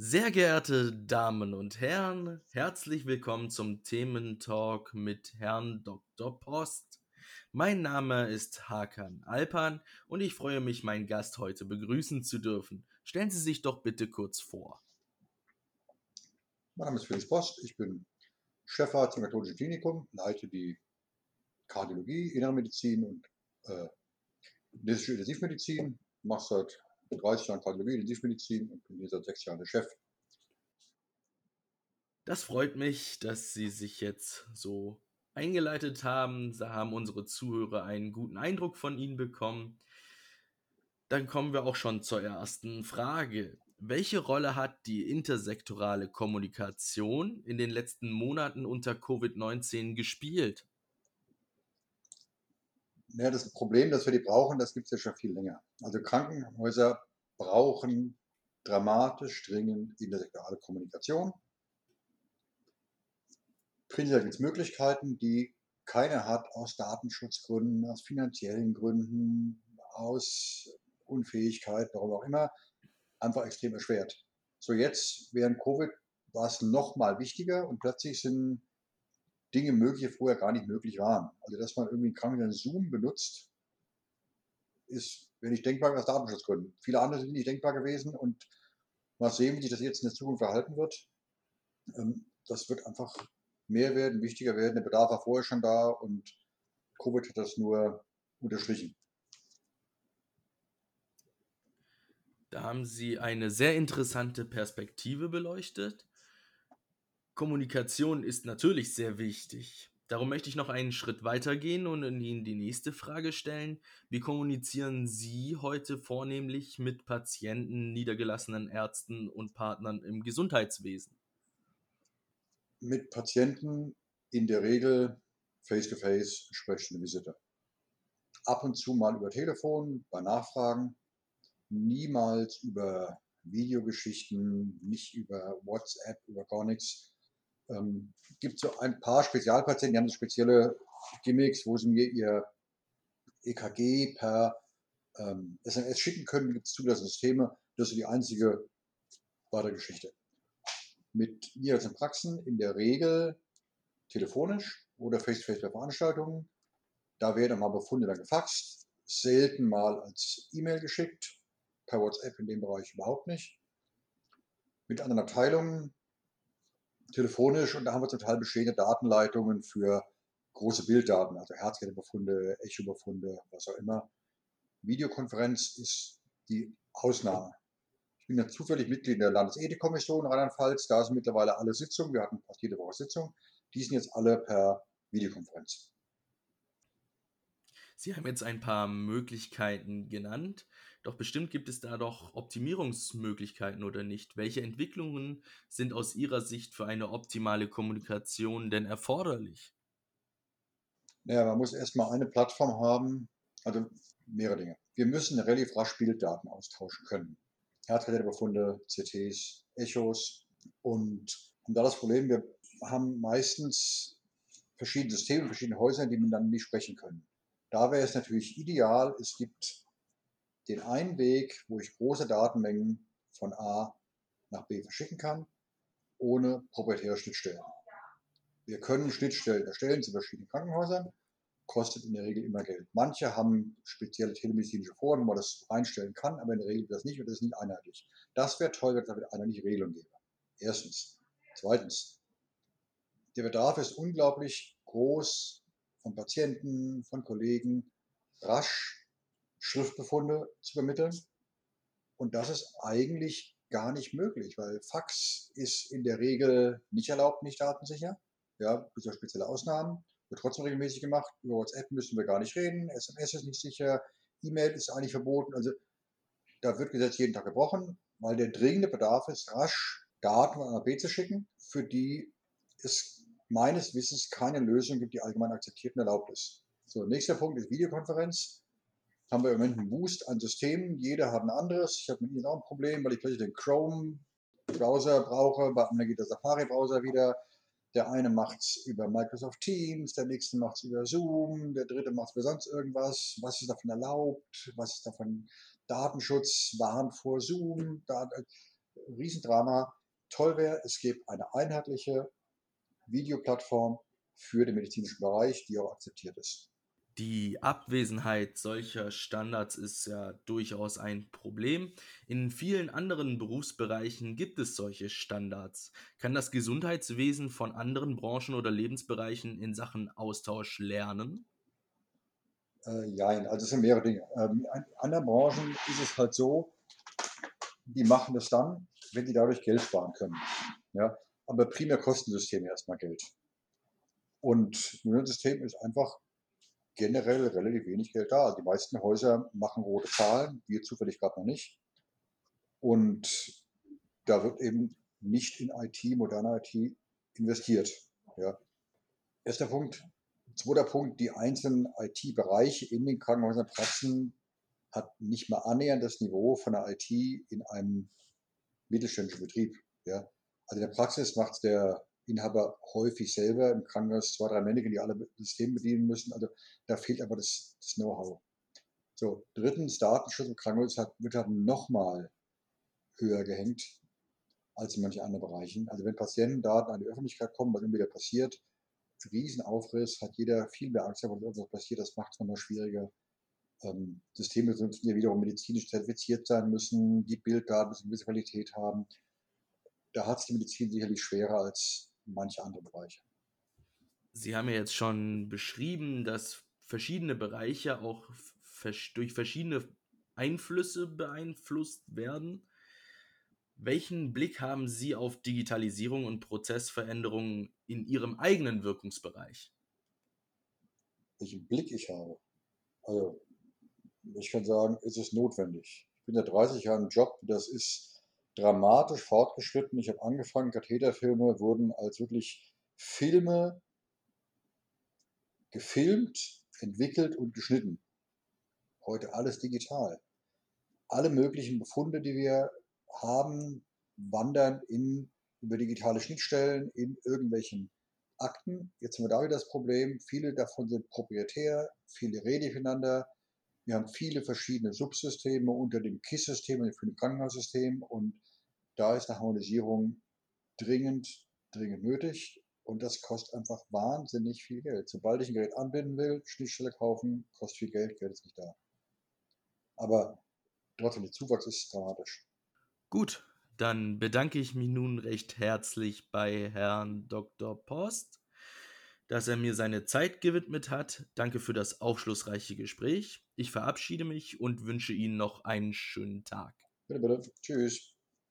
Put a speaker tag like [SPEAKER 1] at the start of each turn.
[SPEAKER 1] Sehr geehrte Damen und Herren, herzlich willkommen zum Thementalk mit Herrn Dr. Post. Mein Name ist Hakan Alpan und ich freue mich, meinen Gast heute begrüßen zu dürfen. Stellen Sie sich doch bitte kurz vor.
[SPEAKER 2] Mein Name ist Felix Post, ich bin Chefarzt im Katholischen Klinikum, leite die Kardiologie, Innere Medizin und äh, Intensivmedizin, mache seit 30 Jahren Kardiologie, Intensivmedizin und bin hier seit sechs Jahren der Chef.
[SPEAKER 1] Das freut mich, dass Sie sich jetzt so eingeleitet haben. Da haben unsere Zuhörer einen guten Eindruck von Ihnen bekommen. Dann kommen wir auch schon zur ersten Frage. Welche Rolle hat die intersektorale Kommunikation in den letzten Monaten unter Covid-19 gespielt?
[SPEAKER 2] Ja, das Problem, dass wir die brauchen, das gibt es ja schon viel länger. Also Krankenhäuser brauchen dramatisch dringend intersektorale Kommunikation. Prinzipiell gibt es Möglichkeiten, die keiner hat aus Datenschutzgründen, aus finanziellen Gründen, aus Unfähigkeit, warum auch immer, einfach extrem erschwert. So jetzt während Covid war es noch mal wichtiger und plötzlich sind Dinge möglich, die vorher gar nicht möglich waren. Also, dass man irgendwie einen Zoom benutzt, ist, wenn nicht denkbar, aus Datenschutzgründen. Viele andere sind nicht denkbar gewesen und mal sehen, wie sich das jetzt in der Zukunft verhalten wird. Ähm, das wird einfach mehr werden, wichtiger werden. Der Bedarf war vorher schon da und Covid hat das nur unterstrichen.
[SPEAKER 1] Da haben Sie eine sehr interessante Perspektive beleuchtet. Kommunikation ist natürlich sehr wichtig. Darum möchte ich noch einen Schritt weiter gehen und Ihnen die nächste Frage stellen. Wie kommunizieren Sie heute vornehmlich mit Patienten, niedergelassenen Ärzten und Partnern im Gesundheitswesen?
[SPEAKER 2] Mit Patienten in der Regel face-to-face, sprechende Visite. Ab und zu mal über Telefon, bei Nachfragen, niemals über Videogeschichten, nicht über WhatsApp, über gar nichts ähm, gibt so ein paar Spezialpatienten, die haben so spezielle Gimmicks, wo sie mir ihr EKG per ähm, SMS schicken können, gibt es zugelassene Systeme. Das ist die einzige weitere Geschichte. Mit niedergelassenen Praxen in der Regel telefonisch oder face-to-face -face bei Veranstaltungen. Da werden mal Befunde dann gefaxt, selten mal als E-Mail geschickt, per WhatsApp in dem Bereich überhaupt nicht. Mit anderen Abteilungen telefonisch und da haben wir zum Teil bestehende Datenleitungen für große Bilddaten, also Herzkettenbefunde, Echobefunde, was auch immer. Videokonferenz ist die Ausnahme. Ich bin ja zufällig Mitglied in der Landesethikkommission Rheinland-Pfalz. Da sind mittlerweile alle Sitzungen. Wir hatten fast jede Woche Sitzung. Die sind jetzt alle per Videokonferenz.
[SPEAKER 1] Sie haben jetzt ein paar Möglichkeiten genannt. Doch bestimmt gibt es da doch Optimierungsmöglichkeiten oder nicht? Welche Entwicklungen sind aus Ihrer Sicht für eine optimale Kommunikation denn erforderlich?
[SPEAKER 2] Naja, man muss erstmal eine Plattform haben, also mehrere Dinge. Wir müssen relativ rasch Bilddaten austauschen können. Herzkatheterbefunde, CTs, Echos und haben da das Problem, wir haben meistens verschiedene Systeme, verschiedene Häuser, die miteinander nicht sprechen können. Da wäre es natürlich ideal, es gibt den einen Weg, wo ich große Datenmengen von A nach B verschicken kann, ohne proprietäre Schnittstellen. Wir können Schnittstellen erstellen zu verschiedenen Krankenhäusern, kostet in der Regel immer Geld. Manche haben spezielle telemedizinische Foren, wo man das einstellen kann, aber in der Regel das nicht und das ist nicht einheitlich. Das wäre toll, wenn es damit einheitliche Regelung gäbe. Erstens. Zweitens. Der Bedarf ist unglaublich groß von Patienten, von Kollegen, rasch Schriftbefunde zu übermitteln. Und das ist eigentlich gar nicht möglich, weil Fax ist in der Regel nicht erlaubt, nicht datensicher. Ja, bis auf spezielle Ausnahmen. Wird trotzdem regelmäßig gemacht. Über WhatsApp müssen wir gar nicht reden. SMS ist nicht sicher. E-Mail ist eigentlich verboten. Also da wird Gesetz jeden Tag gebrochen, weil der dringende Bedarf ist, rasch Daten von A nach B zu schicken, für die es meines Wissens keine Lösung gibt, die allgemein akzeptiert und erlaubt ist. So, nächster Punkt ist Videokonferenz haben wir im Moment einen Boost an Systemen. Jeder hat ein anderes. Ich habe mit Ihnen auch ein Problem, weil ich plötzlich den Chrome-Browser brauche. Bei anderen geht der Safari-Browser wieder. Der eine macht es über Microsoft Teams, der nächste macht es über Zoom, der dritte macht es über sonst irgendwas. Was ist davon erlaubt? Was ist davon Datenschutz? Warnt vor Zoom? Dat Riesendrama. Toll wäre, es gibt eine einheitliche Videoplattform für den medizinischen Bereich, die auch akzeptiert ist.
[SPEAKER 1] Die Abwesenheit solcher Standards ist ja durchaus ein Problem. In vielen anderen Berufsbereichen gibt es solche Standards. Kann das Gesundheitswesen von anderen Branchen oder Lebensbereichen in Sachen Austausch lernen?
[SPEAKER 2] Äh, jein, also es sind mehrere Dinge. Ähm, in anderen Branchen ist es halt so, die machen das dann, wenn die dadurch Geld sparen können. Ja? Aber primär kosten Systeme erstmal Geld. Und ein System ist einfach generell relativ wenig Geld da. Die meisten Häuser machen rote Zahlen, wir zufällig gerade noch nicht. Und da wird eben nicht in IT, moderne IT investiert. Ja. Erster Punkt. Zweiter Punkt, die einzelnen IT-Bereiche in den Krankenhäusern, Praxen hat nicht mal annähernd das Niveau von der IT in einem mittelständischen Betrieb. Ja. Also in der Praxis macht der Inhaber häufig selber im Krankenhaus zwei, drei Männer, die alle Systeme bedienen müssen. Also da fehlt aber das, das Know-how. So, drittens, Datenschutz im Krankenhaus hat, wird halt nochmal höher gehängt als in manchen anderen Bereichen. Also wenn Patientendaten an die Öffentlichkeit kommen, was immer wieder passiert, Riesenaufriss, hat jeder viel mehr Angst, wenn irgendwas passiert, das macht es nochmal schwieriger. Ähm, Systeme müssen ja wiederum medizinisch zertifiziert sein müssen, die Bilddaten müssen eine gewisse Qualität haben. Da hat es die Medizin sicherlich schwerer als manche andere Bereiche.
[SPEAKER 1] Sie haben ja jetzt schon beschrieben, dass verschiedene Bereiche auch durch verschiedene Einflüsse beeinflusst werden. Welchen Blick haben Sie auf Digitalisierung und Prozessveränderungen in Ihrem eigenen Wirkungsbereich?
[SPEAKER 2] Welchen Blick ich habe? Also, ich kann sagen, es ist notwendig. Ich bin seit 30 Jahren im Job, das ist dramatisch fortgeschritten. Ich habe angefangen, Katheterfilme wurden als wirklich Filme gefilmt, entwickelt und geschnitten. Heute alles digital. Alle möglichen Befunde, die wir haben, wandern in, über digitale Schnittstellen in irgendwelchen Akten. Jetzt haben wir da wieder das Problem, viele davon sind proprietär, viele reden durcheinander. Wir haben viele verschiedene Subsysteme unter dem KISS-System und dem Krankenhaussystem und da ist eine Harmonisierung dringend, dringend nötig. Und das kostet einfach wahnsinnig viel Geld. Sobald ich ein Gerät anbinden will, Schnittstelle kaufen, kostet viel Geld, Geld ist nicht da. Aber trotzdem, der Zuwachs ist dramatisch.
[SPEAKER 1] Gut, dann bedanke ich mich nun recht herzlich bei Herrn Dr. Post, dass er mir seine Zeit gewidmet hat. Danke für das aufschlussreiche Gespräch. Ich verabschiede mich und wünsche Ihnen noch einen schönen Tag.
[SPEAKER 2] Bitte, bitte. Tschüss.